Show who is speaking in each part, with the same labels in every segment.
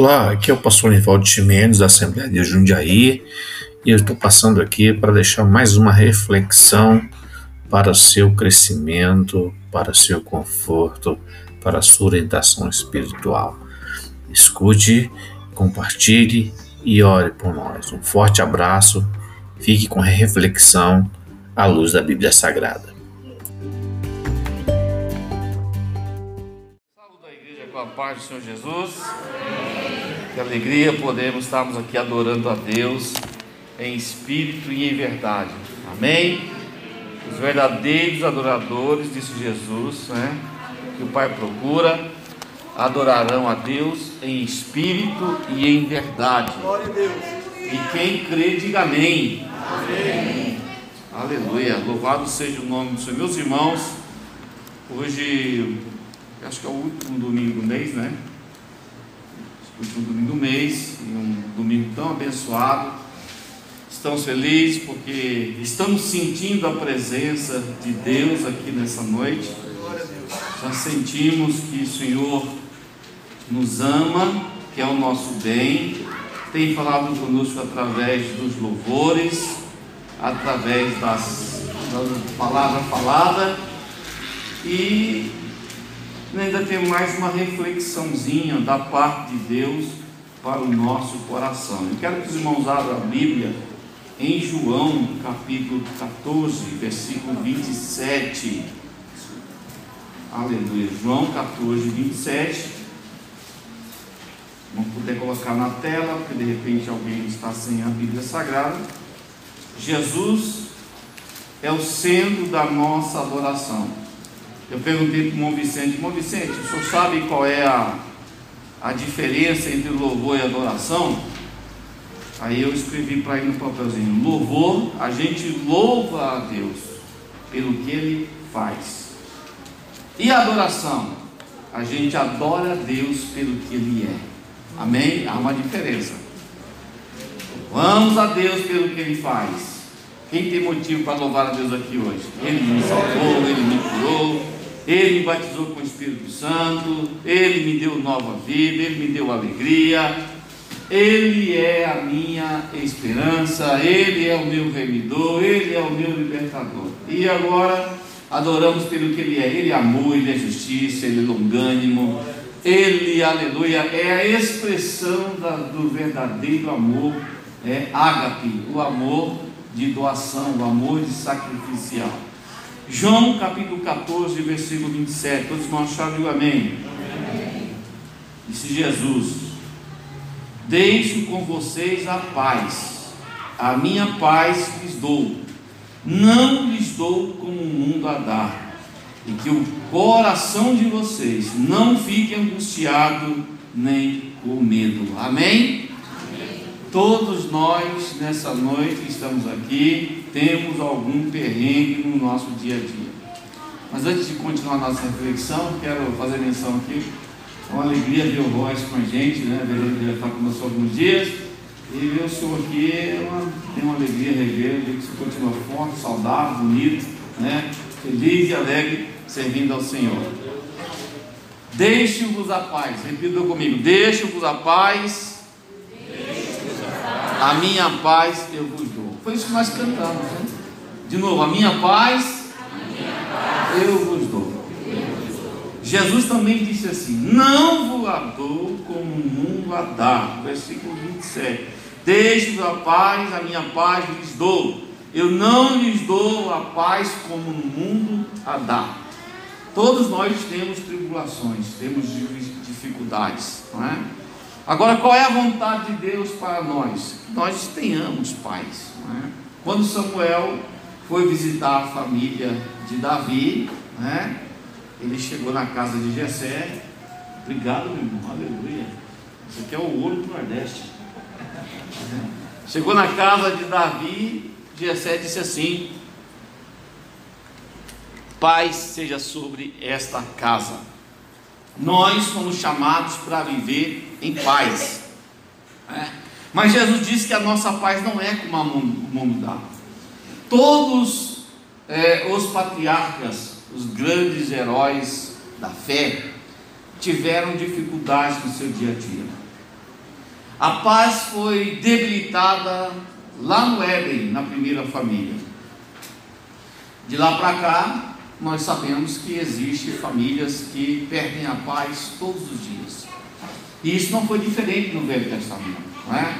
Speaker 1: Olá, aqui é o pastor Nivaldo Chimenez da Assembleia de Jundiaí e eu estou passando aqui para deixar mais uma reflexão para seu crescimento, para seu conforto, para sua orientação espiritual. Escute, compartilhe e ore por nós. Um forte abraço, fique com a reflexão à luz da Bíblia Sagrada.
Speaker 2: A paz do Senhor Jesus. Que alegria podemos estarmos aqui adorando a Deus em espírito e em verdade. Amém? Os verdadeiros adoradores, disse Jesus, né? Que o Pai procura, adorarão a Deus em espírito e em verdade.
Speaker 3: Glória a Deus.
Speaker 2: E quem crê, diga amém. Amém. Aleluia. Louvado seja o nome do Senhor. Meus irmãos, hoje, acho que é o último domingo do mês, né? Último domingo do mês, e um domingo tão abençoado. Estamos felizes porque estamos sentindo a presença de Deus aqui nessa noite. Já sentimos que o Senhor nos ama, que é o nosso bem, tem falado conosco através dos louvores, através das, da palavra falada e ainda tem mais uma reflexãozinha da parte de Deus para o nosso coração. Eu quero que os irmãos abram a Bíblia em João capítulo 14, versículo 27. Aleluia. João 14, 27. Não puder colocar na tela, porque de repente alguém está sem a Bíblia Sagrada. Jesus é o centro da nossa adoração. Eu perguntei para o irmão Vicente, irmão Vicente, o senhor sabe qual é a, a diferença entre louvor e adoração? Aí eu escrevi para ele no papelzinho: louvor, a gente louva a Deus pelo que ele faz. E adoração? A gente adora a Deus pelo que Ele é. Amém? Há uma diferença. Louvamos a Deus pelo que Ele faz. Quem tem motivo para louvar a Deus aqui hoje? Ele me salvou, Ele me curou, Ele me batizou com o Espírito Santo, Ele me deu nova vida, Ele me deu alegria, Ele é a minha esperança, Ele é o meu remidor, Ele é o meu libertador. E agora adoramos pelo que Ele é. Ele é amor, Ele é justiça, Ele é longânimo. Ele, aleluia, é a expressão da- do verdadeiro amor, é ágape, o amor de doação, o amor de sacrificial. João capítulo 14, versículo 27. Todos vão achar, digo amém. Disse Jesus: Deixo com vocês a paz, a minha paz lhes dou, não lhes dou como o mundo a dar, e que o coração de vocês não fique angustiado nem com medo. Amém? Todos nós nessa noite que estamos aqui temos algum perrengue no nosso dia a dia. Mas antes de continuar nossa reflexão, quero fazer menção aqui. É uma alegria ver o Royce com a gente, né? Ver ele já está conosco alguns dias. E ver o senhor aqui é uma, tem uma alegria rever, ver que senhor continua forte, saudável, bonito, né? Feliz e alegre servindo ao Senhor. Deixe-vos a paz. Repita comigo. Deixe-vos a paz. A minha paz eu vos dou. Foi isso que nós cantamos, né? De novo, a minha paz, eu vos dou. Jesus também disse assim: Não vos a dou como o mundo a dá. Versículo 27. Deixe-vos a paz, a minha paz lhes dou. Eu não lhes dou a paz como o mundo a dá. Todos nós temos tribulações, temos dificuldades, não é? Agora, qual é a vontade de Deus para nós? Nós tenhamos paz. Não é? Quando Samuel foi visitar a família de Davi, né? ele chegou na casa de Jessé. Obrigado, meu irmão, aleluia. Isso aqui é o ouro do Nordeste. Chegou na casa de Davi, Jessé disse assim: Paz seja sobre esta casa. Nós somos chamados para viver em paz. né? Mas Jesus disse que a nossa paz não é como o mundo dá. Todos eh, os patriarcas, os grandes heróis da fé, tiveram dificuldades no seu dia a dia. A paz foi debilitada lá no Éden, na primeira família. De lá para cá, nós sabemos que existem famílias que perdem a paz todos os dias. E isso não foi diferente no Velho Testamento. Não é?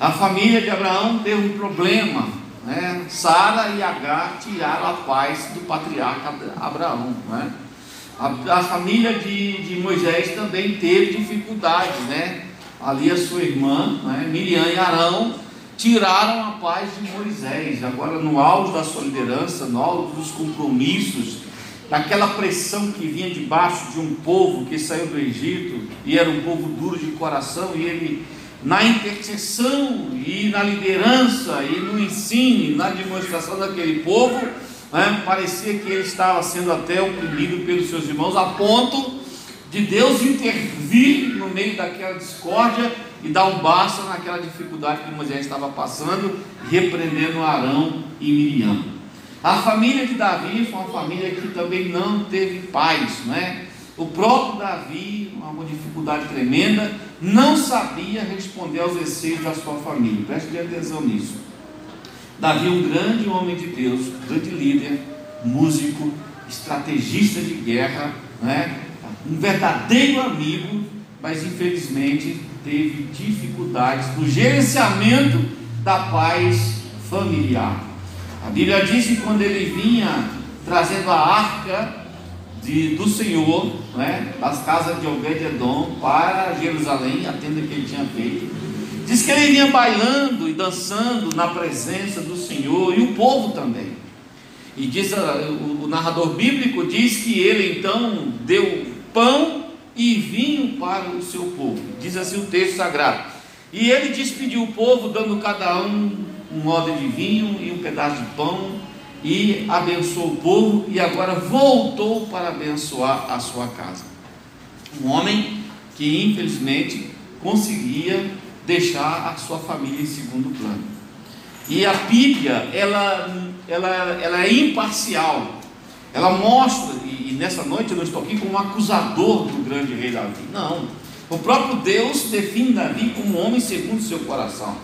Speaker 2: A família de Abraão teve um problema. Né? Sara e Agar tiraram a paz do patriarca Abraão. Não é? a, a, família de, de Moisés também teve dificuldades. Né? Ali a sua irmã, né? Miriam e Arão, tiraram a paz de Moisés. Agora, no auge da sua liderança, no auge dos compromissos, daquela pressão que vinha debaixo de um povo que saiu do Egito e era um povo duro de coração, e ele, na intercessão e na liderança e no ensino, na demonstração daquele povo, né, parecia que ele estava sendo até oprimido pelos seus irmãos, a ponto de Deus intervir no meio daquela discórdia e dar um basta naquela dificuldade que Moisés estava passando, repreendendo Arão e Miriam. A família de Davi foi uma família que também não teve paz, né? O próprio Davi, uma dificuldade tremenda, não sabia responder aos desejos da sua família. Preste atenção nisso. Davi, um grande homem de Deus, grande líder, músico, estrategista de guerra, né? um verdadeiro amigo, mas infelizmente teve dificuldades no gerenciamento da paz familiar. A Bíblia diz que quando ele vinha trazendo a arca de, do Senhor, né, das casas de Obed-Edom para Jerusalém, a tenda que ele tinha feito, diz que ele vinha bailando e dançando na presença do Senhor e o povo também. E diz o, o narrador bíblico diz que ele então deu pão e vinho para o seu povo. Diz assim o texto sagrado. E ele despediu o povo, dando cada um um odre de vinho e um pedaço de pão e abençoou o povo e agora voltou para abençoar a sua casa. Um homem que infelizmente conseguia deixar a sua família em segundo plano. E a Bíblia, ela, ela, ela é imparcial. Ela mostra, e, e nessa noite eu não estou aqui como acusador do grande rei Davi. Não. O próprio Deus define Davi como um homem segundo o seu coração.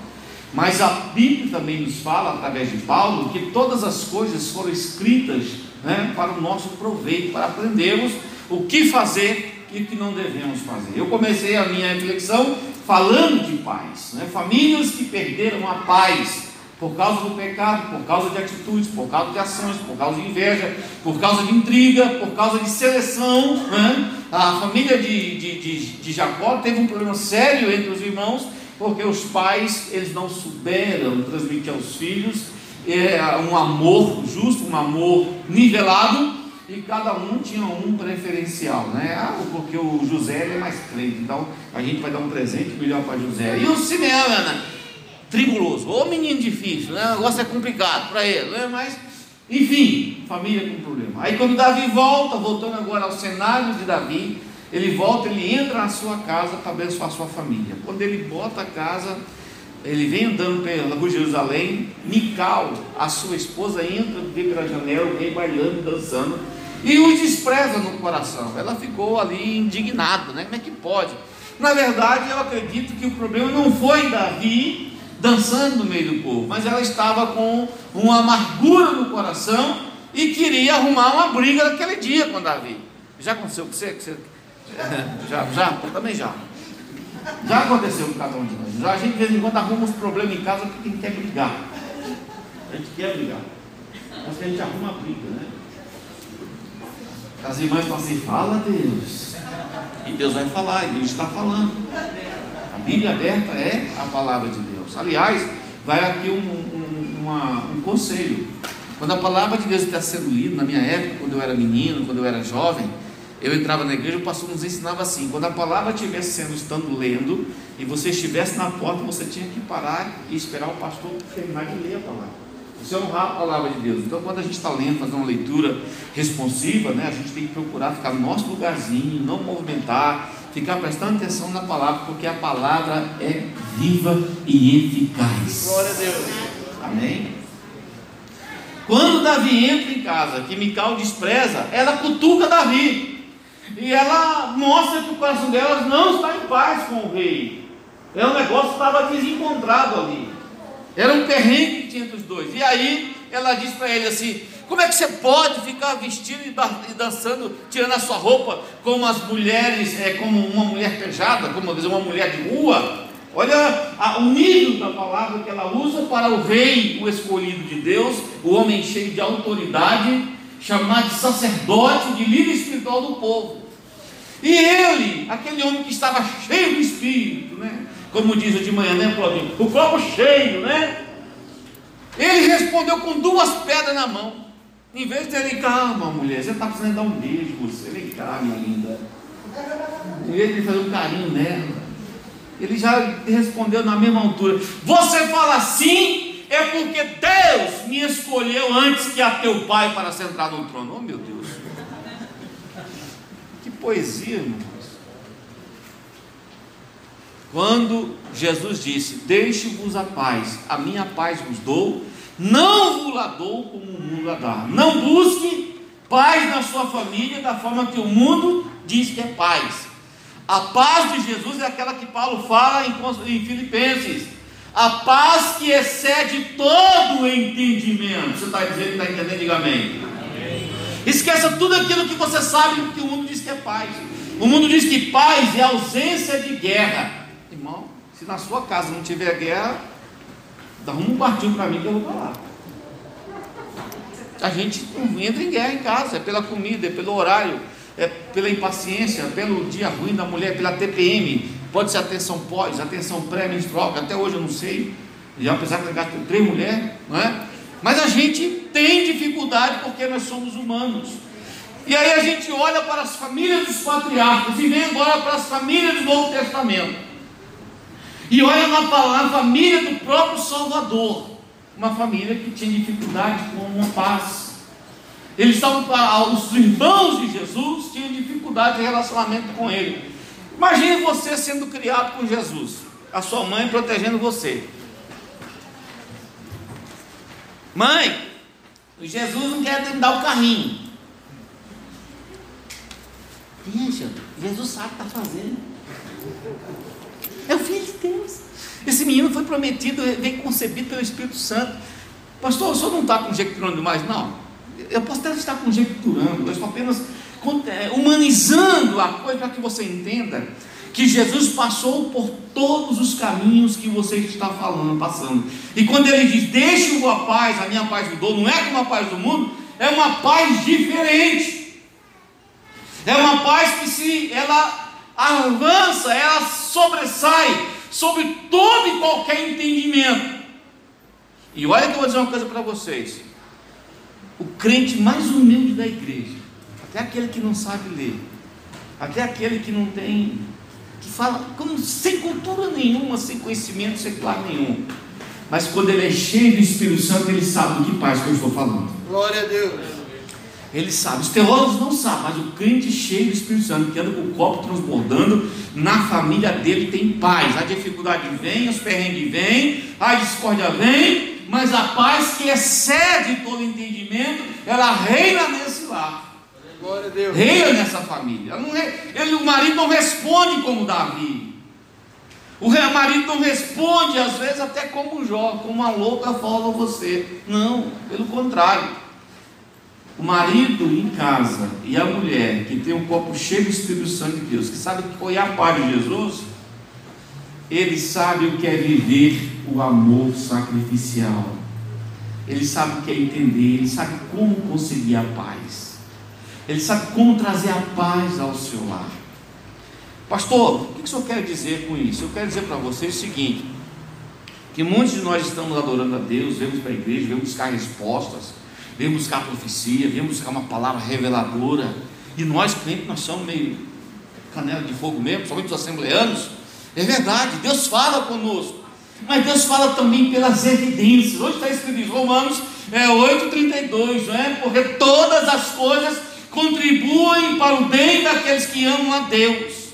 Speaker 2: Mas a Bíblia também nos fala, através de Paulo, que todas as coisas foram escritas né, para o nosso proveito, para aprendermos o que fazer e o que não devemos fazer. Eu comecei a minha reflexão falando de paz, né, famílias que perderam a paz por causa do pecado, por causa de atitudes, por causa de ações, por causa de inveja, por causa de intriga, por causa de seleção. Né? A família de, de, de, de Jacó teve um problema sério entre os irmãos porque os pais eles não souberam transmitir aos filhos é, um amor justo, um amor nivelado, e cada um tinha um preferencial, né? Ah, porque o José é mais crente, então a gente vai dar um presente melhor para José. E o Simeão, né? tribuloso, ou menino difícil, né? o negócio é complicado para ele, né? mas enfim, família com problema. Aí quando Davi volta, voltando agora ao cenário de Davi, ele volta, ele entra na sua casa para abençoar a sua família. Quando ele bota a casa, ele vem andando pela rua de Jerusalém, Mical, a sua esposa, entra, vê pela janela, vem bailando, dançando, e o despreza no coração. Ela ficou ali indignada, né? Como é que pode? Na verdade, eu acredito que o problema não foi Davi dançando no meio do povo, mas ela estava com uma amargura no coração e queria arrumar uma briga naquele dia com Davi. Já aconteceu com você? Que você já, já, também já. Já aconteceu com cada um de nós. Já a gente de vez em quando arruma uns problemas em casa porque a gente quer brigar. A gente quer brigar. Mas que a gente arruma briga, né? As irmãs estão assim, fala Deus. E Deus vai falar, e Deus está falando. A Bíblia aberta é a palavra de Deus. Aliás, vai aqui um, um, uma, um conselho. Quando a palavra de Deus está sendo lida, na minha época, quando eu era menino, quando eu era jovem, eu entrava na igreja, o pastor nos ensinava assim: quando a palavra estivesse sendo estando lendo e você estivesse na porta, você tinha que parar e esperar o pastor terminar de ler a palavra. Você honrar a palavra de Deus. Então, quando a gente está lendo, fazendo uma leitura responsiva, né, a gente tem que procurar ficar no nosso lugarzinho, não movimentar, ficar prestando atenção na palavra, porque a palavra é viva e eficaz.
Speaker 3: Glória a Deus.
Speaker 2: Amém? Quando Davi entra em casa, que Mical despreza, ela cutuca Davi. E ela mostra que o coração dela não está em paz com o rei. É um negócio que estava desencontrado ali. Era um perrengue que tinha entre os dois. E aí ela diz para ele assim: Como é que você pode ficar vestido e dançando, tirando a sua roupa, como as mulheres, é, como uma mulher pejada, como uma mulher de rua? Olha a, o nível da palavra que ela usa para o rei, o escolhido de Deus, o homem cheio de autoridade, chamado de sacerdote, de líder espiritual do povo. E ele, aquele homem que estava cheio de espírito, né? Como diz de manhã, né, Claudinho? O copo cheio, né? Ele respondeu com duas pedras na mão. Em vez de ele, calma, mulher, você está precisando dar um beijo, você vem cá, minha linda. Em vez de fazer um carinho nela, ele já respondeu na mesma altura. Você fala assim, é porque Deus me escolheu antes que a teu pai para sentar no trono. Oh meu Deus! Poesia, irmãos. Quando Jesus disse: Deixe-vos a paz, a minha paz vos dou, não vos la dou como o mundo a dá. Não busque paz na sua família da forma que o mundo diz que é paz. A paz de Jesus é aquela que Paulo fala em Filipenses. A paz que excede todo o entendimento. Você está dizendo que está entendendo? Diga amém. Esqueça tudo aquilo que você sabe que o mundo diz que é paz. O mundo diz que paz é ausência de guerra. Irmão, se na sua casa não tiver guerra, dá um quartinho para mim que eu vou falar. A gente não entra em guerra em casa, é pela comida, é pelo horário, é pela impaciência, pelo dia ruim da mulher, pela TPM, pode ser atenção pós, atenção pré-menstrual, até hoje eu não sei, e apesar de ter três mulheres, não é? Mas a gente tem dificuldade porque nós somos humanos. E aí a gente olha para as famílias dos patriarcas e vem agora para as famílias do Novo Testamento. E olha na, na família do próprio Salvador, uma família que tinha dificuldade com uma paz eles estavam, os irmãos de Jesus tinham dificuldade de relacionamento com ele. Imagine você sendo criado com Jesus, a sua mãe protegendo você. Mãe, Jesus não quer me dar o carrinho. Gente, Jesus sabe o que está fazendo. É o Filho de Deus. Esse menino foi prometido, veio concebido pelo Espírito Santo. Pastor, o senhor não está conjecturando demais? Não eu posso até estar conjecturando, eu estou apenas é, humanizando a coisa para que você entenda que Jesus passou por todos os caminhos que você está falando, passando. E quando ele diz, deixe-o a paz, a minha paz me dou, não é como a paz do mundo, é uma paz diferente. É uma paz que se ela avança, ela sobressai sobre todo e qualquer entendimento. E olha que eu vou dizer uma coisa para vocês o crente mais humilde da igreja, até aquele que não sabe ler, até aquele que não tem, fala como, sem cultura nenhuma, sem conhecimento secular nenhum. Mas quando ele é cheio do Espírito Santo, ele sabe do que paz que eu estou falando.
Speaker 3: Glória a Deus.
Speaker 2: Ele sabe, os teólogos não sabem, mas o crente cheio do Espírito Santo, que anda com o copo transbordando, na família dele tem paz. A dificuldade vem, os perrengues vêm, a discórdia vem, mas a paz que excede todo entendimento, ela reina nesse lar. Reina nessa família. Ele, o marido não responde como Davi. O marido não responde, às vezes, até como Jó, como uma louca fala você. Não, pelo contrário. O marido em casa e a mulher que tem um copo cheio do Espírito Santo de Deus, que sabe que é a paz de Jesus, ele sabe o que é viver o amor sacrificial. Ele sabe o que é entender, ele sabe como conseguir a paz. Ele sabe como trazer a paz ao seu lar. Pastor, o que o senhor quer dizer com isso? Eu quero dizer para vocês o seguinte: que muitos de nós estamos adorando a Deus, vemos para a igreja, vemos buscar respostas, vemos buscar profecia, vemos buscar uma palavra reveladora, e nós crentes, nós somos meio canela de fogo mesmo, somente os assembleanos. É verdade, Deus fala conosco. Mas Deus fala também pelas evidências. Hoje está escrito em Romanos é, 8,32, não é? Porque todas as coisas contribuem para o bem daqueles que amam a Deus.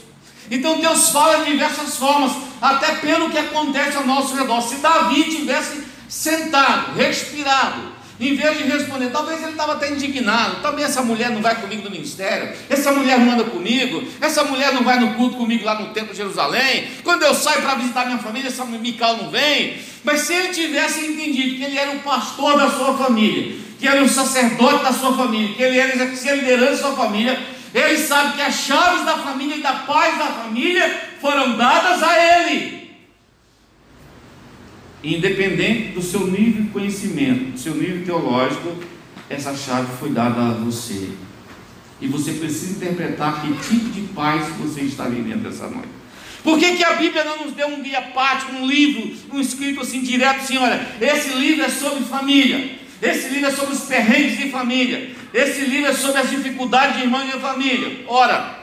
Speaker 2: Então Deus fala de diversas formas, até pelo que acontece ao nosso redor. Se Davi tivesse sentado, respirado, Em vez de responder, talvez ele estava até indignado. Também essa mulher não vai comigo no ministério. Essa mulher não anda comigo. Essa mulher não vai no culto comigo lá no templo de Jerusalém. Quando eu saio para visitar minha família, essa Mical não vem. Mas se ele tivesse entendido que ele era o pastor da sua família, que era o sacerdote da sua família, que ele era a liderança da sua família, ele sabe que as chaves da família e da paz da família foram dadas a ele independente do seu nível de conhecimento, do seu nível teológico, essa chave foi dada a você. E você precisa interpretar que tipo de paz você está vivendo essa noite. Por que, que a Bíblia não nos deu um guia prático, um livro, um escrito assim direto, assim, olha, esse livro é sobre família, esse livro é sobre os perrengues de família, esse livro é sobre as dificuldades de irmãos de família. Ora,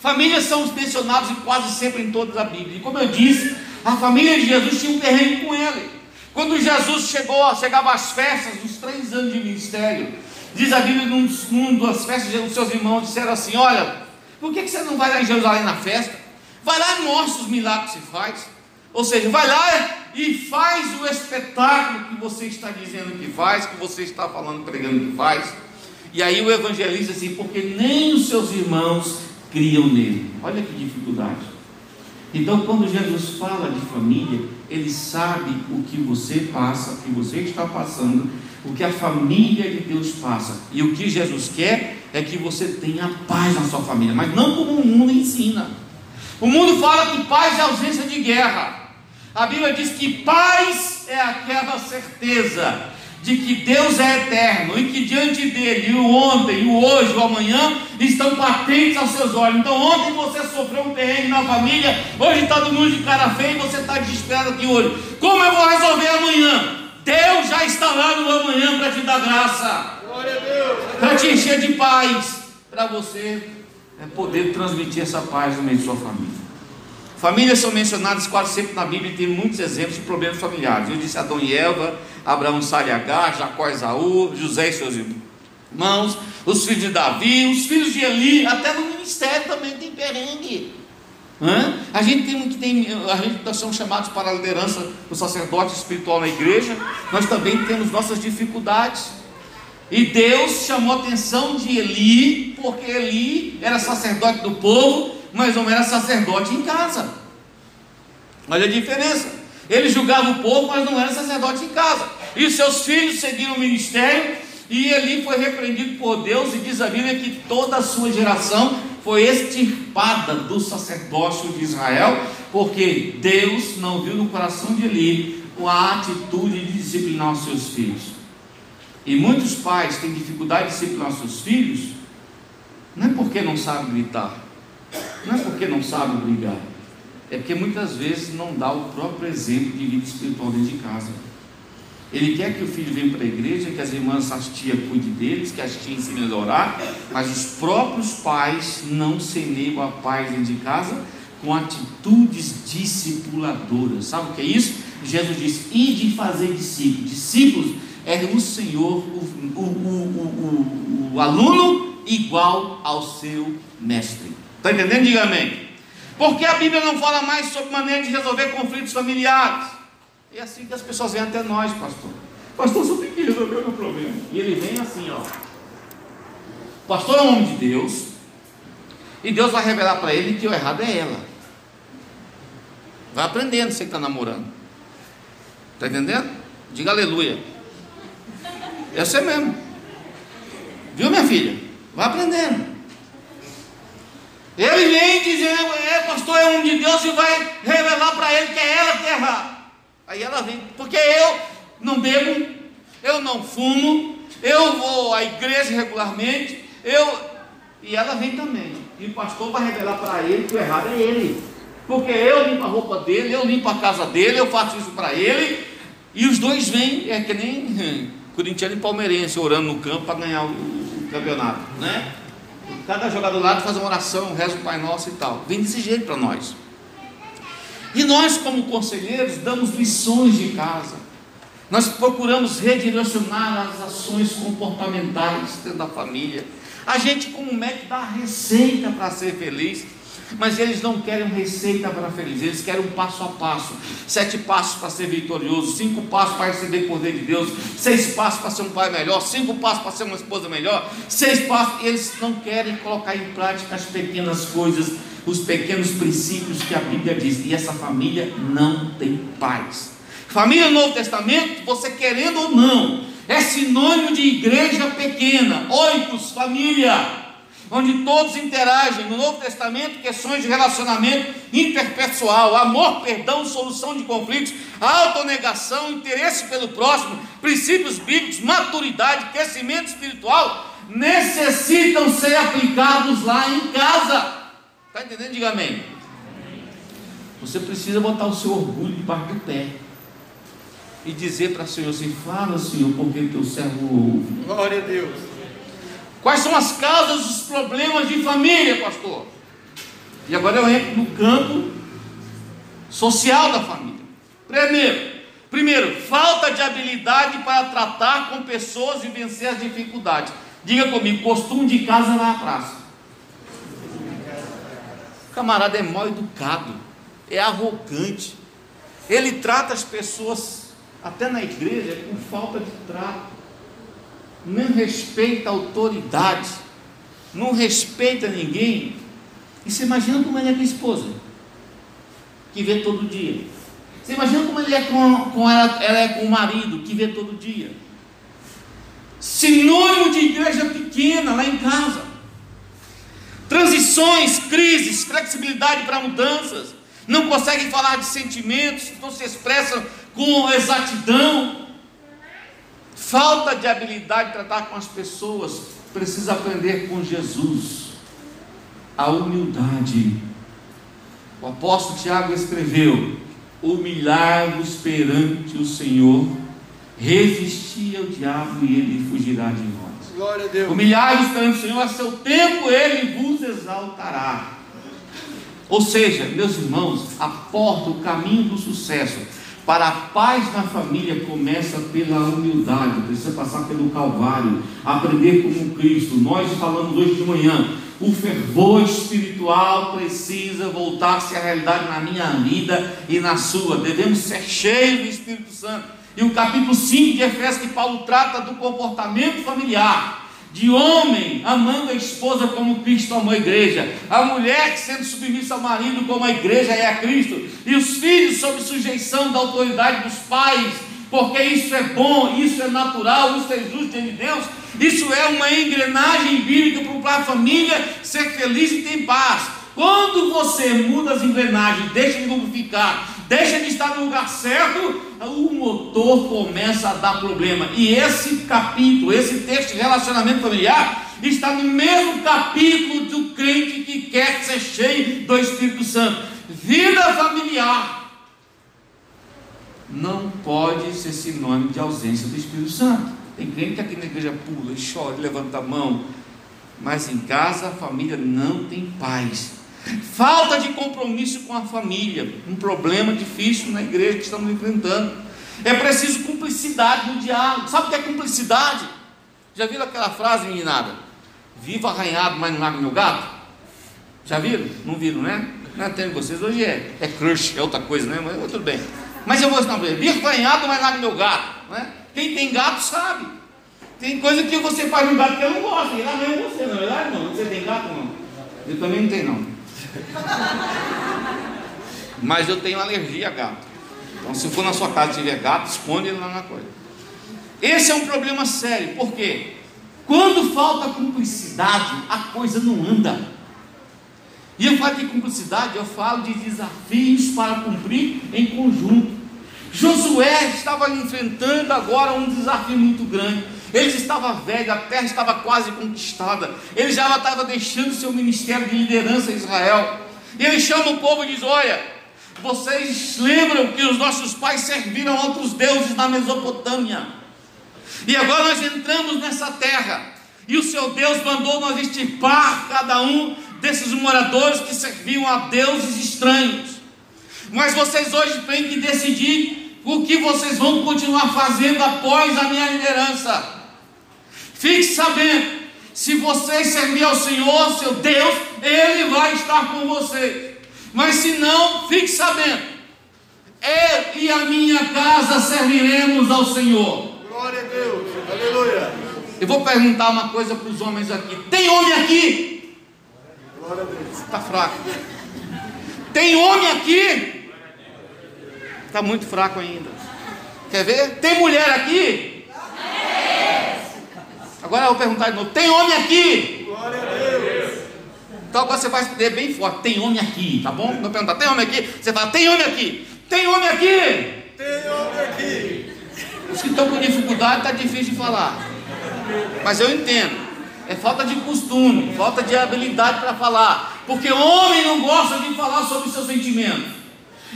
Speaker 2: famílias são mencionados quase sempre em toda a Bíblia. E como eu disse, a família de Jesus tinha um terreno com ele. Quando Jesus chegou, chegava às festas dos três anos de ministério, diz a Bíblia, num, num das festas, os seus irmãos disseram assim: Olha, por que, que você não vai lá em Jerusalém na festa? Vai lá e mostra os milagres que se faz. Ou seja, vai lá e faz o espetáculo que você está dizendo que faz, que você está falando, pregando que faz. E aí o evangelista assim, porque nem os seus irmãos criam nele. Olha que dificuldade. Então, quando Jesus fala de família, ele sabe o que você passa, o que você está passando, o que a família de Deus passa. E o que Jesus quer é que você tenha paz na sua família, mas não como o mundo ensina. O mundo fala que paz é ausência de guerra. A Bíblia diz que paz é aquela certeza de que Deus é eterno e que diante dele o ontem, o hoje, o amanhã estão patentes aos seus olhos. Então, ontem você sofreu um terreno na família, hoje está todo mundo de cara feia e você está desesperado aqui hoje. Como eu vou resolver amanhã? Deus já está lá no amanhã para te dar graça, para te encher de paz, para você é, poder transmitir essa paz no meio de sua família. Famílias são mencionadas quase sempre na Bíblia e tem muitos exemplos de problemas familiares. Eu disse Adão e Eva, Abraão, Sara Agar, Jacó e Esaú, José e seus irmãos, os filhos de Davi, os filhos de Eli, até no ministério também tem perengue. Hã? A gente tem que tem, a gente nós somos chamados para a liderança do sacerdote espiritual na igreja, nós também temos nossas dificuldades. E Deus chamou a atenção de Eli, porque Eli era sacerdote do povo, mas não era sacerdote em casa. Olha a diferença. Ele julgava o povo, mas não era sacerdote em casa. E seus filhos seguiram o ministério, e Eli foi repreendido por Deus, e diz a Bíblia que toda a sua geração foi extirpada do sacerdócio de Israel, porque Deus não viu no coração de Eli a atitude de disciplinar os seus filhos. E muitos pais têm dificuldade de disciplinar os seus filhos, não é porque não sabem gritar, não é porque não sabe brigar, é porque muitas vezes não dá o próprio exemplo de vida espiritual dentro de casa. Ele quer que o filho venha para a igreja, que as irmãs, as tias cuidem deles, que as tias ensinem a orar, mas os próprios pais não semeiam a paz dentro de casa com atitudes discipuladoras. Sabe o que é isso? Jesus disse: e de fazer discípulos. Discípulos é o Senhor, o, o, o, o aluno igual ao seu mestre. Está entendendo? Diga amém. Porque a Bíblia não fala mais sobre maneira de resolver conflitos familiares. É assim que as pessoas vêm até nós, pastor. Pastor, só tem que resolver o meu problema. E ele vem assim, ó. O pastor é um homem de Deus. E Deus vai revelar para ele que o errado é ela. Vai aprendendo você que está namorando. Está entendendo? Diga aleluia. É você mesmo. Viu, minha filha? Vai aprendendo. Ele vem dizendo, é, pastor, é um de Deus e vai revelar para ele que é ela que é errada. Aí ela vem, porque eu não bebo, eu não fumo, eu vou à igreja regularmente, eu. E ela vem também. E o pastor vai revelar para ele que o errado é ele. Porque eu limpo a roupa dele, eu limpo a casa dele, eu faço isso para ele. E os dois vêm, é que nem corintiano e palmeirense, orando no campo para ganhar o campeonato, né? Cada jogador lado faz uma oração, reza o Pai Nosso e tal. Vem desse jeito para nós. E nós, como conselheiros, damos lições de casa. Nós procuramos redirecionar as ações comportamentais dentro da família. A gente, como médico, dá a receita para ser feliz. Mas eles não querem receita para feliz, eles querem um passo a passo. Sete passos para ser vitorioso, cinco passos para receber o poder de Deus, seis passos para ser um pai melhor, cinco passos para ser uma esposa melhor, seis passos. Eles não querem colocar em prática as pequenas coisas, os pequenos princípios que a Bíblia diz. E essa família não tem paz. Família no Novo Testamento, você querendo ou não, é sinônimo de igreja pequena, oitos, família onde todos interagem. No Novo Testamento, questões de relacionamento interpessoal, amor, perdão, solução de conflitos, autonegação, interesse pelo próximo, princípios bíblicos, maturidade, crescimento espiritual, necessitam ser aplicados lá em casa. Está entendendo? Diga amém. Você precisa botar o seu orgulho debaixo do pé e dizer para o Senhor assim: Fala, Senhor, porque teu servo ouve.
Speaker 3: Glória a Deus.
Speaker 2: Quais são as causas dos problemas de família, pastor? E agora eu entro no campo social da família. Primeiro, primeiro, falta de habilidade para tratar com pessoas e vencer as dificuldades. Diga comigo, costume de casa na praça. O camarada é mal educado, é arrogante. Ele trata as pessoas, até na igreja, com falta de trato não respeita a autoridade, não respeita ninguém. E você imagina como ele é com a esposa, que vê todo dia. Você imagina como ele é com, com ela, ela é com o marido, que vê todo dia. Sinônimo de igreja pequena lá em casa. Transições, crises, flexibilidade para mudanças. Não conseguem falar de sentimentos, não se expressam com exatidão falta de habilidade de tratar com as pessoas, precisa aprender com Jesus a humildade. O apóstolo Tiago escreveu: Humilhar-vos perante o Senhor, resistir ao diabo e ele fugirá de nós.
Speaker 3: Glória a Deus.
Speaker 2: Humilhar-vos perante o Senhor, a seu tempo ele vos exaltará. Ou seja, meus irmãos, a porta, o caminho do sucesso para a paz na família começa pela humildade, precisa passar pelo Calvário, aprender como Cristo. Nós falamos hoje de manhã, o fervor espiritual precisa voltar-se à realidade na minha vida e na sua. Devemos ser cheios do Espírito Santo. E o capítulo 5 de Efésios que Paulo trata do comportamento familiar de homem amando a esposa como Cristo amou a igreja, a mulher sendo submissa ao marido como a igreja é a Cristo, e os filhos sob sujeição da autoridade dos pais, porque isso é bom, isso é natural, isso é justo de Deus, isso é uma engrenagem bíblica para a família ser feliz e ter paz. Quando você muda as engrenagens, deixa de lubrificar, deixa de estar no lugar certo, o motor começa a dar problema. E esse capítulo, esse texto de relacionamento familiar, está no mesmo capítulo do crente que quer ser cheio do Espírito Santo. Vida familiar não pode ser sinônimo de ausência do Espírito Santo. Tem crente que aqui na igreja pula, chora, levanta a mão, mas em casa a família não tem paz. Falta de compromisso com a família, um problema difícil na igreja que estamos enfrentando. É preciso cumplicidade no diálogo. Sabe o que é cumplicidade? Já viram aquela frase, meninada? Viva arranhado, mas não larga meu gato? Já viram? Não viram, né? Não é tem vocês, hoje é, é crush, é outra coisa, né? Mas tudo bem. Mas eu vou ensinar para Viva arranhado, mas larga meu gato. Né? Quem tem gato sabe. Tem coisa que você faz no gato que eu não gosto. E lá não é você, não é verdade, não? Você tem gato, não? Eu também não tenho, não. Mas eu tenho alergia a gato. Então, se for na sua casa e tiver gato, esconde ele lá na coisa. Esse é um problema sério, por quê? Quando falta cumplicidade, a coisa não anda. E eu falo de cumplicidade, eu falo de desafios para cumprir em conjunto. Josué estava enfrentando agora um desafio muito grande. Ele estava velho, a terra estava quase conquistada. Ele já estava deixando seu ministério de liderança em Israel. E ele chama o povo e diz: Olha, vocês lembram que os nossos pais serviram a outros deuses na Mesopotâmia. E agora nós entramos nessa terra. E o seu Deus mandou nós extirpar cada um desses moradores que serviam a deuses estranhos. Mas vocês hoje têm que decidir o que vocês vão continuar fazendo após a minha liderança. Fique sabendo, Se vocês servir ao Senhor, seu Deus, Ele vai estar com vocês. Mas se não, fique sabendo, eu e a minha casa serviremos ao Senhor.
Speaker 3: Glória a Deus. Aleluia.
Speaker 2: Eu vou perguntar uma coisa para os homens aqui: tem homem aqui?
Speaker 3: Glória a Deus.
Speaker 2: Está fraco. Tem homem aqui? Está muito fraco ainda. Quer ver? Tem mulher aqui? Agora eu vou perguntar de novo: tem homem aqui?
Speaker 3: Glória a Deus.
Speaker 2: Então agora você vai responder bem forte: tem homem aqui, tá bom? Vou perguntar: tem homem aqui? Você fala: tem homem aqui? Tem homem aqui?
Speaker 3: Tem homem aqui.
Speaker 2: Os que estão com dificuldade está difícil de falar. Mas eu entendo. É falta de costume, falta de habilidade para falar. Porque homem não gosta de falar sobre seus sentimentos.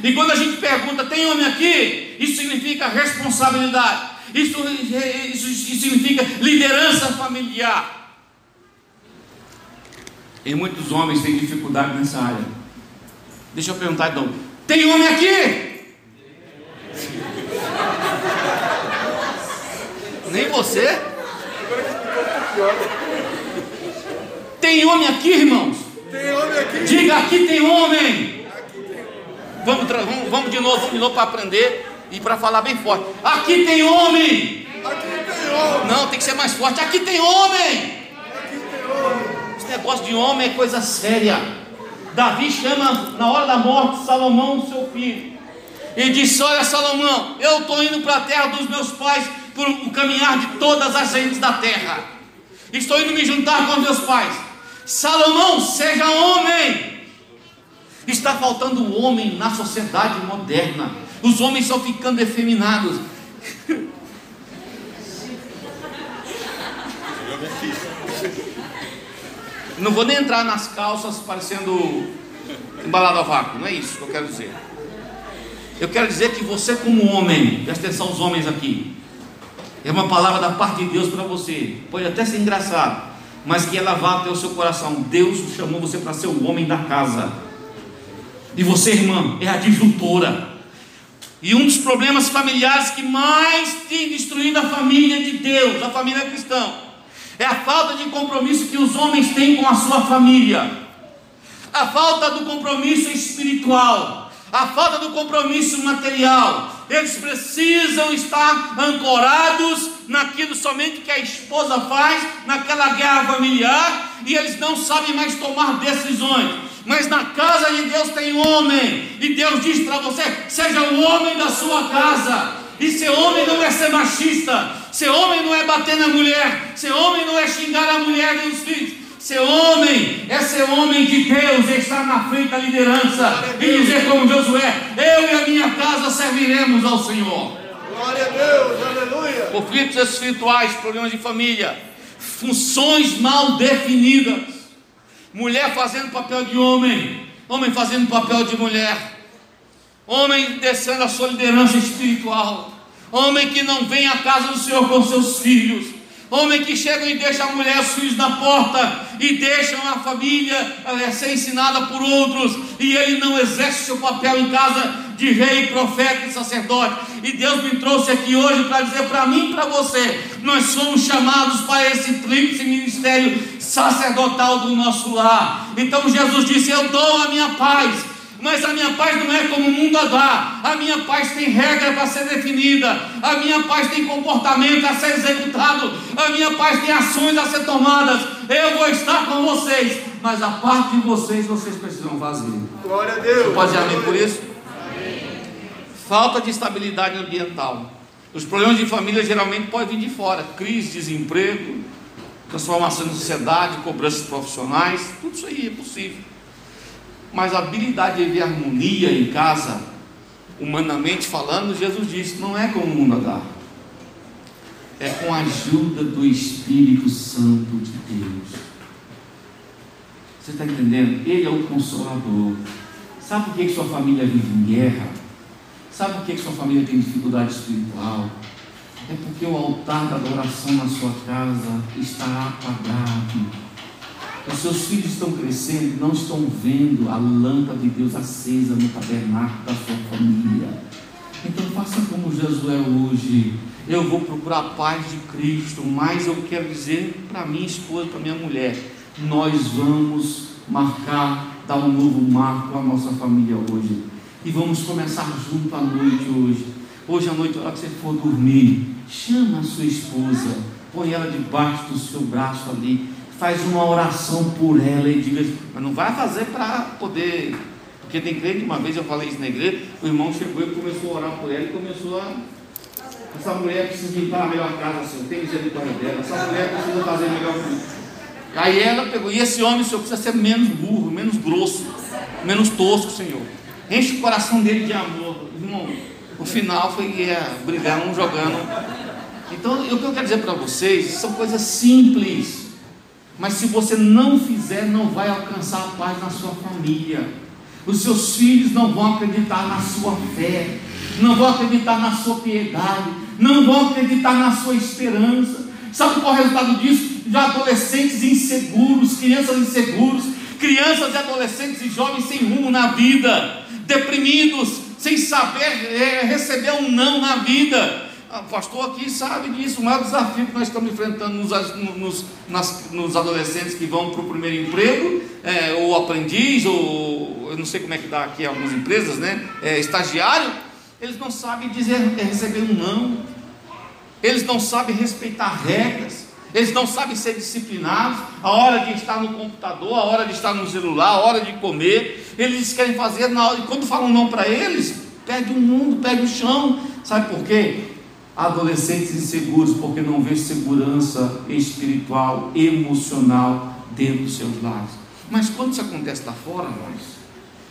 Speaker 2: E quando a gente pergunta, tem homem aqui? Isso significa responsabilidade. Isso, isso, isso significa liderança familiar. E muitos homens têm dificuldade nessa área. Deixa eu perguntar então: tem homem aqui? Nem você? Tem homem aqui, irmãos?
Speaker 3: Tem homem aqui.
Speaker 2: Diga aqui tem homem. Vamos, tra- vamos, vamos de novo, vamos de novo para aprender e para falar bem forte. Aqui tem homem.
Speaker 3: Aqui tem homem.
Speaker 2: Não, tem que ser mais forte. Aqui tem homem.
Speaker 3: Aqui tem homem.
Speaker 2: Esse negócio de homem é coisa séria. Davi chama na hora da morte Salomão, seu filho. E disse: Olha, Salomão, eu estou indo para a terra dos meus pais por o caminhar de todas as gentes da terra. Estou indo me juntar com meus pais. Salomão, seja homem. Está faltando o homem na sociedade moderna. Os homens estão ficando efeminados. Não vou nem entrar nas calças parecendo embalado a vácuo, não é isso que eu quero dizer. Eu quero dizer que você, como homem, presta atenção aos homens aqui, é uma palavra da parte de Deus para você. Pode até ser engraçado, mas que ela vá até o seu coração. Deus chamou você para ser o homem da casa. E você, irmã, é a disjuntora. E um dos problemas familiares que mais tem destruído a família de Deus, a família cristã, é a falta de compromisso que os homens têm com a sua família, a falta do compromisso espiritual, a falta do compromisso material. Eles precisam estar ancorados naquilo somente que a esposa faz, naquela guerra familiar, e eles não sabem mais tomar decisões. Mas na casa de Deus tem homem, e Deus diz para você: seja o homem da sua casa. E ser homem não é ser machista, ser homem não é bater na mulher, ser homem não é xingar a mulher e os filhos. Ser homem é ser homem de Deus, é estar na frente da liderança e dizer como Josué: Eu e a minha casa serviremos ao Senhor.
Speaker 3: Glória a Deus. Aleluia.
Speaker 2: Conflitos espirituais, problemas de família, funções mal definidas, mulher fazendo papel de homem, homem fazendo papel de mulher, homem descendo a sua liderança espiritual, homem que não vem à casa do Senhor com seus filhos, homem que chega e deixa a mulher e os filhos na porta e deixam a família eh, ser ensinada por outros e ele não exerce seu papel em casa de rei, profeta e sacerdote. E Deus me trouxe aqui hoje para dizer para mim e para você: nós somos chamados para esse tríplice ministério sacerdotal do nosso lar. Então Jesus disse: Eu dou a minha paz. Mas a minha paz não é como o mundo a dá. A minha paz tem regra para ser definida. A minha paz tem comportamento a ser executado. A minha paz tem ações a ser tomadas. Eu vou estar com vocês. Mas a parte de vocês, vocês precisam fazer.
Speaker 3: Glória a Deus.
Speaker 2: Pode dizer amém por isso? Falta de estabilidade ambiental. Os problemas de família geralmente podem vir de fora: crise, desemprego, transformação na sociedade, cobranças profissionais, tudo isso aí é possível. Mas a habilidade de ver harmonia em casa, humanamente falando, Jesus disse: não é como o mundo dá. É com a ajuda do Espírito Santo de Deus. Você está entendendo? Ele é o consolador. Sabe por que sua família vive em guerra? Sabe por que, sua família tem dificuldade espiritual? É porque o altar da adoração na sua casa está apagado. Os seus filhos estão crescendo e não estão vendo a lâmpada de Deus acesa no tabernáculo da sua família. Então faça como Josué hoje. eu vou procurar a paz de Cristo, mas eu quero dizer para minha esposa, para minha mulher, nós vamos marcar, dar um novo marco à nossa família hoje. E vamos começar junto à noite hoje. Hoje à noite, na hora que você for dormir, chama a sua esposa, põe ela debaixo do seu braço ali, faz uma oração por ela e diga, mas não vai fazer para poder, porque tem crente, uma vez eu falei isso na igreja, o irmão chegou e começou a orar por ela e começou a essa mulher precisa limpar a melhor casa, Senhor. Tem misericórdia dela. Essa mulher precisa fazer melhor coisa. Aí ela pegou, e esse homem, Senhor, precisa ser menos burro, menos grosso, menos tosco, Senhor. Enche o coração dele de amor. Irmão, o final foi é, brigar um jogando. Então, o que eu quero dizer para vocês são coisas simples. Mas se você não fizer, não vai alcançar a paz na sua família. Os seus filhos não vão acreditar na sua fé não vão acreditar na sua piedade, não vão acreditar na sua esperança. Sabe qual é o resultado disso? De adolescentes inseguros, crianças inseguros, crianças e adolescentes e jovens sem rumo na vida, deprimidos, sem saber é, receber um não na vida. O ah, pastor aqui sabe disso, o maior desafio que nós estamos enfrentando nos, nos, nas, nos adolescentes que vão para o primeiro emprego, é, ou aprendiz, ou eu não sei como é que dá aqui algumas empresas, né? É, estagiário eles não sabem dizer, receber um não, eles não sabem respeitar regras, eles não sabem ser disciplinados, a hora de estar no computador, a hora de estar no celular, a hora de comer, eles querem fazer na hora, e quando falam não para eles, perde o mundo, perde o chão, sabe por quê? Adolescentes inseguros, porque não vê segurança espiritual, emocional dentro dos seus lares. Mas quando isso acontece lá fora, nós,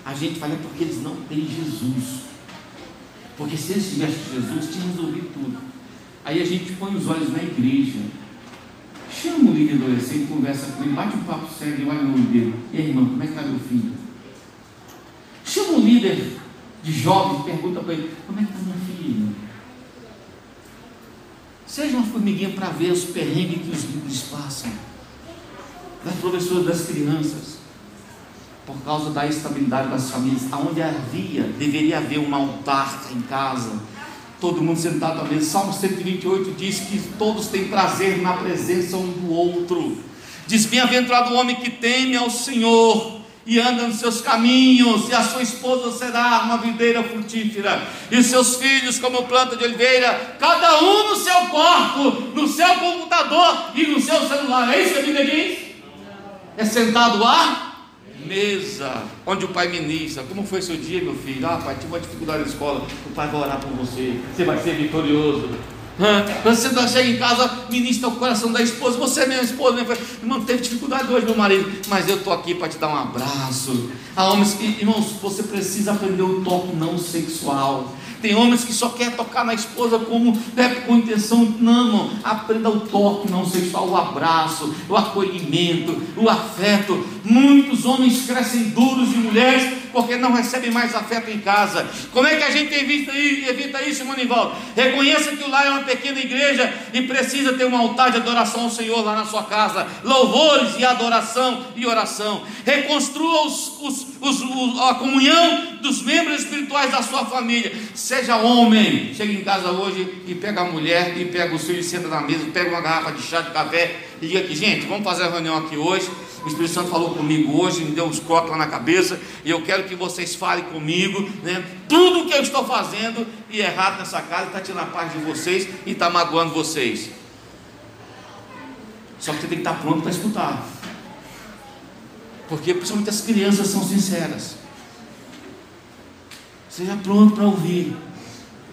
Speaker 2: a gente fala é porque eles não têm Jesus. Porque se eles tivessem Jesus, tinha resolvido tudo. Aí a gente põe os olhos na igreja. Chama o líder adolescente, conversa com ele, bate um papo sério olha no olho dele. E aí, irmão, como é que está meu filho? Chama o líder de jovens, pergunta para ele, como é que está meu filho? Seja uma formiguinha para ver os perrengues que os líderes passam. Das professoras das crianças por causa da estabilidade das famílias, aonde havia, deveria haver um altar em casa, todo mundo sentado à mesa. Salmo 128 diz que todos têm prazer na presença um do outro. Diz: Bem-aventurado o homem que teme ao Senhor e anda nos seus caminhos, e a sua esposa será uma videira frutífera, e seus filhos como planta de oliveira, cada um no seu quarto, no seu computador e no seu celular. É isso que a Bíblia diz? É sentado lá mesa, onde o pai ministra. Como foi seu dia, meu filho? Ah, pai, tive uma dificuldade na escola. O pai vai orar por você. Você vai ser vitorioso. Você chega em casa, ministra o coração da esposa. Você é minha esposa, minha irmão, teve dificuldade hoje, meu marido, mas eu estou aqui para te dar um abraço. Há homens irmãos, você precisa aprender o toque não sexual. Tem homens que só quer tocar na esposa como né, com intenção, não, não, aprenda o toque não sexual, o abraço, o acolhimento, o afeto. Muitos homens crescem duros e mulheres porque não recebem mais afeto em casa. Como é que a gente evita, evita isso, Manivaldo? Reconheça que o lar é uma pequena igreja e precisa ter um altar de adoração ao Senhor lá na sua casa, louvores e adoração e oração. Reconstrua os, os, os, a comunhão dos membros espirituais da sua família. Seja homem, chega em casa hoje e pega a mulher e pega o filho e senta na mesa, pega uma garrafa de chá de café e diga aqui, gente, vamos fazer a reunião aqui hoje. O Espírito Santo falou comigo hoje, me deu uns cocos lá na cabeça, e eu quero que vocês falem comigo, né? Tudo que eu estou fazendo e errado nessa casa está tirando a paz de vocês e está magoando vocês. Só que você tem que estar pronto para escutar. Porque principalmente as crianças são sinceras. Seja pronto para ouvir.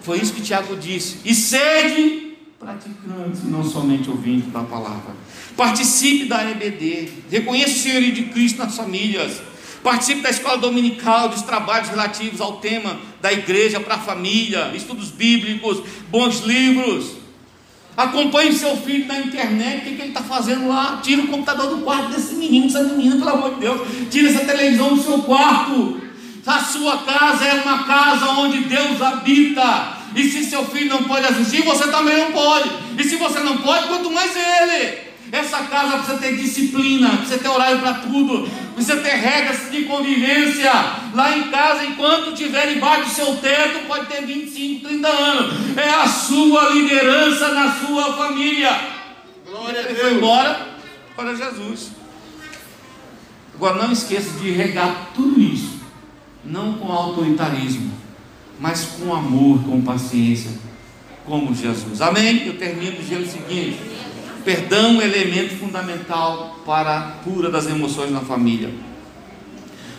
Speaker 2: Foi isso que Tiago disse. E sede praticantes, não somente ouvintes da palavra. Participe da EBD. Reconheça o senhorio de Cristo nas famílias. Participe da escola dominical, dos trabalhos relativos ao tema da igreja para a família, estudos bíblicos, bons livros. Acompanhe seu filho na internet, o que, que ele está fazendo lá? Tira o computador do quarto desse menino, dessa menina, pelo amor de Deus. Tira essa televisão do seu quarto. A sua casa é uma casa onde Deus habita. E se seu filho não pode assistir, você também não pode. E se você não pode, quanto mais ele. Essa casa precisa ter disciplina, precisa ter horário para tudo, precisa ter regras de convivência. Lá em casa, enquanto estiver embaixo do seu teto, pode ter 25, 30 anos. É a sua liderança na sua família.
Speaker 3: Glória a
Speaker 2: Ele foi
Speaker 3: Deus.
Speaker 2: embora para Jesus. Agora não esqueça de regar tudo isso, não com autoritarismo, mas com amor, com paciência, como Jesus. Amém? Eu termino dizendo o seguinte: perdão é elemento fundamental para a cura das emoções na família.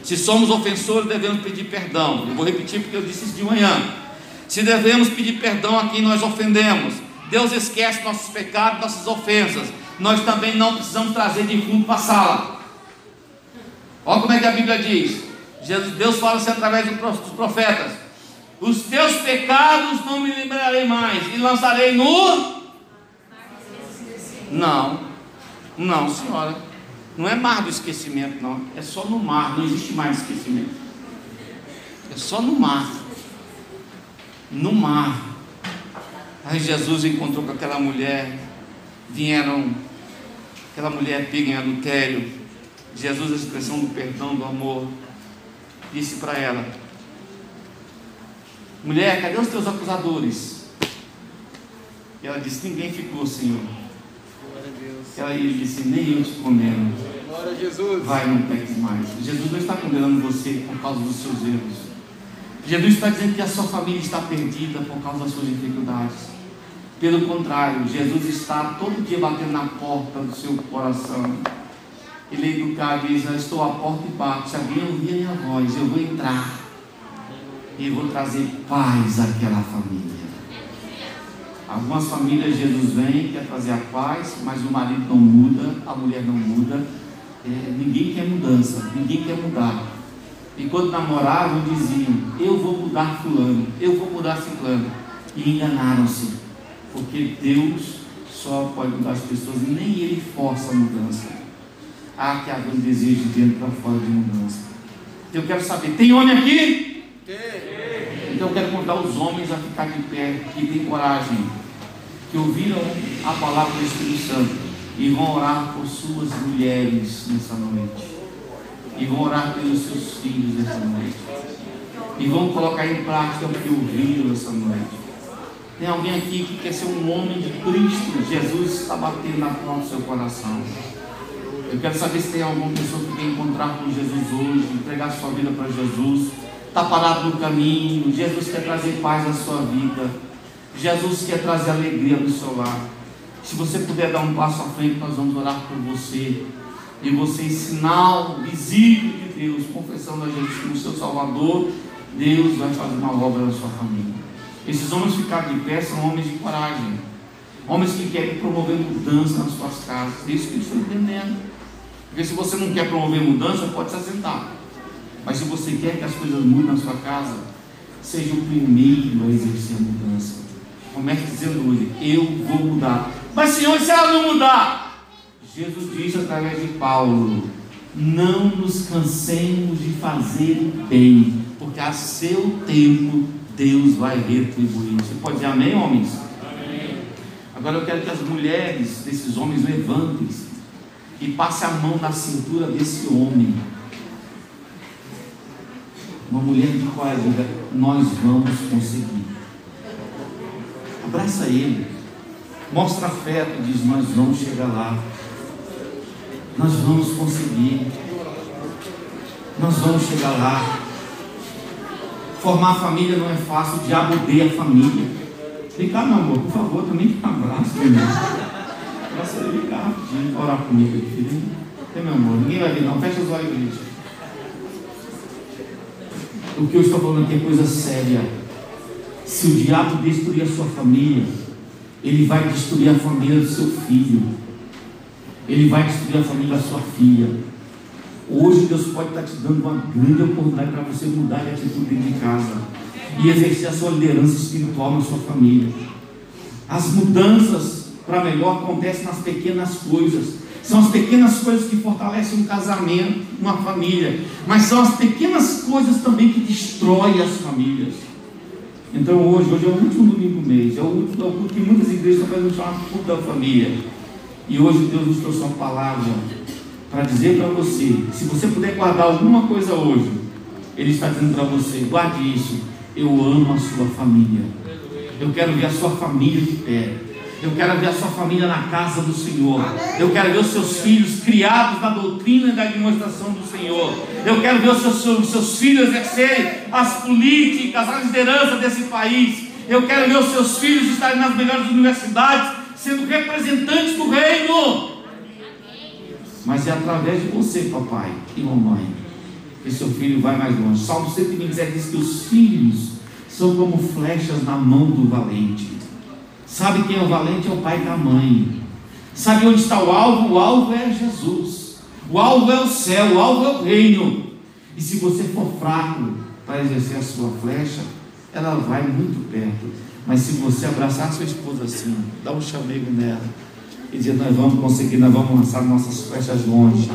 Speaker 2: Se somos ofensores, devemos pedir perdão. Eu vou repetir porque eu disse isso de manhã. Se devemos pedir perdão a quem nós ofendemos, Deus esquece nossos pecados, nossas ofensas. Nós também não precisamos trazer de fundo para a sala. Olha como é que a Bíblia diz. Jesus, Deus fala assim através dos profetas: Os teus pecados não me lembrarei mais, e lançarei no. Não, não, senhora. Não é mar do esquecimento, não. É só no mar, não existe mais esquecimento. É só no mar. No mar. Aí Jesus encontrou com aquela mulher. Vieram, aquela mulher pega em adultério. Jesus, a expressão do perdão, do amor, disse para ela: Mulher, cadê os teus acusadores? E ela disse: Ninguém ficou, Senhor.
Speaker 3: Glória a Deus.
Speaker 2: Ela ele disse: Nem eu te condeno.
Speaker 3: Glória a Jesus.
Speaker 2: Vai, não peques mais. Jesus não está condenando você por causa dos seus erros. Jesus está dizendo que a sua família está perdida por causa das suas dificuldades. Pelo contrário, Jesus está todo dia batendo na porta do seu coração. Ele é educado e diz: estou à porta e bato. Se alguém ouvir a minha voz, eu vou entrar e vou trazer paz àquela família. Algumas famílias Jesus vem, quer trazer a paz, mas o marido não muda, a mulher não muda. É, ninguém quer mudança, ninguém quer mudar. E quando namoravam, diziam: Eu vou mudar Fulano, eu vou mudar Ciclano. E enganaram-se, porque Deus só pode mudar as pessoas, nem Ele força a mudança. Há que haver um desejo de dentro para fora de mudança. Eu quero saber: tem homem aqui?
Speaker 3: Tem.
Speaker 2: Então eu quero convidar os homens a ficar de pé, que têm coragem, que ouviram a palavra do Espírito Santo e vão orar por suas mulheres nessa noite. E vão orar pelos seus filhos nessa noite. E vão colocar em prática o que ouviram essa noite. Tem alguém aqui que quer ser um homem de Cristo? Jesus está batendo na porta do seu coração. Eu quero saber se tem alguma pessoa que quer encontrar com Jesus hoje, entregar sua vida para Jesus está parado no caminho. Jesus quer trazer paz à sua vida. Jesus quer trazer alegria no seu lar. Se você puder dar um passo à frente, nós vamos orar por você. E você, em sinal visível de Deus, confessando a Jesus como seu Salvador, Deus vai fazer uma obra na sua família. Esses homens ficaram de pé são homens de coragem. Homens que querem promover mudança nas suas casas. É isso que eles estão entendendo. Porque se você não quer promover mudança, pode se assentar. Mas se você quer que as coisas mudem na sua casa, seja o primeiro a exercer a mudança. Comece dizendo hoje: Eu vou mudar. Mas, Senhor, e se ela não mudar? Jesus disse através de Paulo: Não nos cansemos de fazer o bem, porque a seu tempo Deus vai retribuir. Você pode dizer amém, homens? Amém. Agora eu quero que as mulheres desses homens levantem-se e passem a mão na cintura desse homem uma mulher de coragem, diga, nós vamos conseguir. Abraça ele, mostra afeto, diz, nós vamos chegar lá. Nós vamos conseguir. Nós vamos chegar lá. Formar família não é fácil, o diabo odeia a família. Vem cá, meu amor, por favor, também um abraço, meu irmão. Abraça ele, vem cá rapidinho, orar comigo aqui, filho. Meu amor, ninguém vai vir não, fecha os olhos, igreja. O que eu estou falando aqui é coisa séria. Se o diabo destruir a sua família, ele vai destruir a família do seu filho. Ele vai destruir a família da sua filha. Hoje Deus pode estar te dando uma grande oportunidade para você mudar de atitude dentro de casa e exercer a sua liderança espiritual na sua família. As mudanças para melhor acontecem nas pequenas coisas. São as pequenas coisas que fortalecem um casamento, uma família. Mas são as pequenas coisas também que destroem as famílias. Então hoje, hoje é o último domingo do mês, é o último é que muitas igrejas estão fazendo chamar culto da família. E hoje Deus nos trouxe uma palavra para dizer para você, se você puder guardar alguma coisa hoje, Ele está dizendo para você, guarde isso, eu amo a sua família. Eu quero ver a sua família de pé. Eu quero ver a sua família na casa do Senhor. Eu quero ver os seus filhos criados na doutrina e na demonstração do Senhor. Eu quero ver os seus, os seus filhos exercerem as políticas, a liderança desse país. Eu quero ver os seus filhos estarem nas melhores universidades, sendo representantes do reino. Mas é através de você, papai e mamãe, que seu filho vai mais longe. Salmo 127 diz que os filhos são como flechas na mão do valente. Sabe quem é o valente? É o pai e a mãe. Sabe onde está o alvo? O alvo é Jesus. O alvo é o céu, o alvo é o reino. E se você for fraco para exercer a sua flecha, ela vai muito perto. Mas se você abraçar sua esposa assim, dar um chamego nela e dizer: Nós vamos conseguir, nós vamos lançar nossas flechas longe.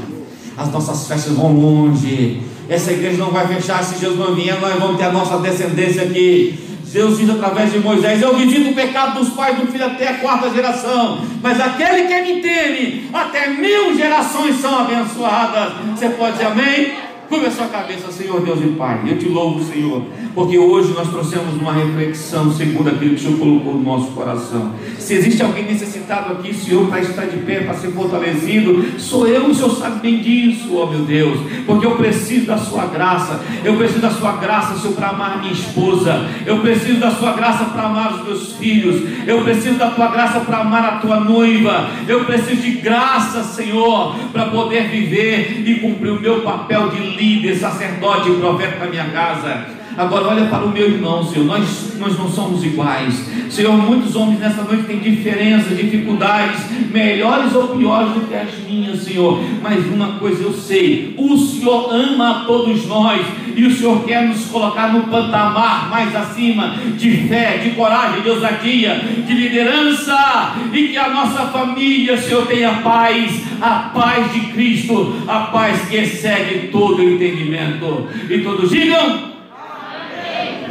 Speaker 2: As nossas flechas vão longe. Essa igreja não vai fechar se Jesus não vier, nós vamos ter a nossa descendência aqui. Deus diz através de Moisés: Eu vivi do pecado dos pais do filho até a quarta geração, mas aquele que me teme, até mil gerações são abençoadas. Você pode dizer amém? Curva a sua cabeça, Senhor Deus e Pai. Eu te louvo, Senhor, porque hoje nós trouxemos uma reflexão segundo aquilo que o Senhor colocou no nosso coração. Se existe alguém necessitado aqui, Senhor, para estar de pé, para ser fortalecido, sou eu, o Senhor sabe bem disso, ó meu Deus, porque eu preciso da Sua graça. Eu preciso da Sua graça, Senhor, para amar minha esposa. Eu preciso da Sua graça para amar os meus filhos. Eu preciso da Tua graça para amar a Tua noiva. Eu preciso de graça, Senhor, para poder viver e cumprir o meu papel de líder sacerdote e profeta da minha casa. Agora olha para o meu irmão, Senhor. Nós, nós não somos iguais. Senhor, muitos homens nessa noite têm diferenças, dificuldades, melhores ou piores do que as minhas, Senhor. Mas uma coisa eu sei: o Senhor ama a todos nós e o Senhor quer nos colocar no patamar mais acima de fé, de coragem, de ousadia, de liderança e que a nossa família, Senhor, tenha paz, a paz de Cristo, a paz que excede todo o entendimento. E todos digam.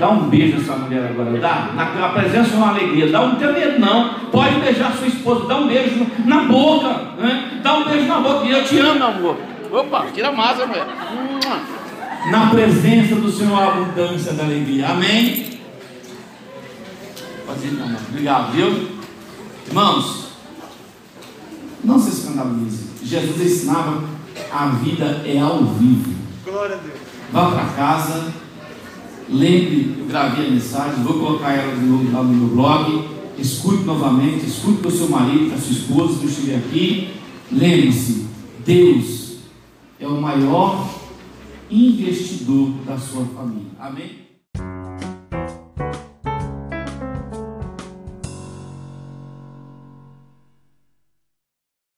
Speaker 2: Dá um beijo essa mulher agora, dá. Na, presença é uma alegria. Dá um teu medo, não. Pode beijar sua esposa, dá um beijo na boca. Né? Dá um beijo na boca. E eu te amo, amor. Opa, tira a massa, mulher. Na presença do Senhor, a abundância da alegria. Amém? Pode ir, amor. Obrigado, viu? Irmãos, não se escandalize. Jesus ensinava a vida é ao vivo.
Speaker 3: Glória a Deus.
Speaker 2: Vá para casa Lembre, eu gravei a mensagem, vou colocar ela de novo lá no meu blog. Escute novamente, escute com o seu marido, com a sua esposa que eu estiver aqui. Lembre-se, Deus é o maior investidor da sua família. Amém?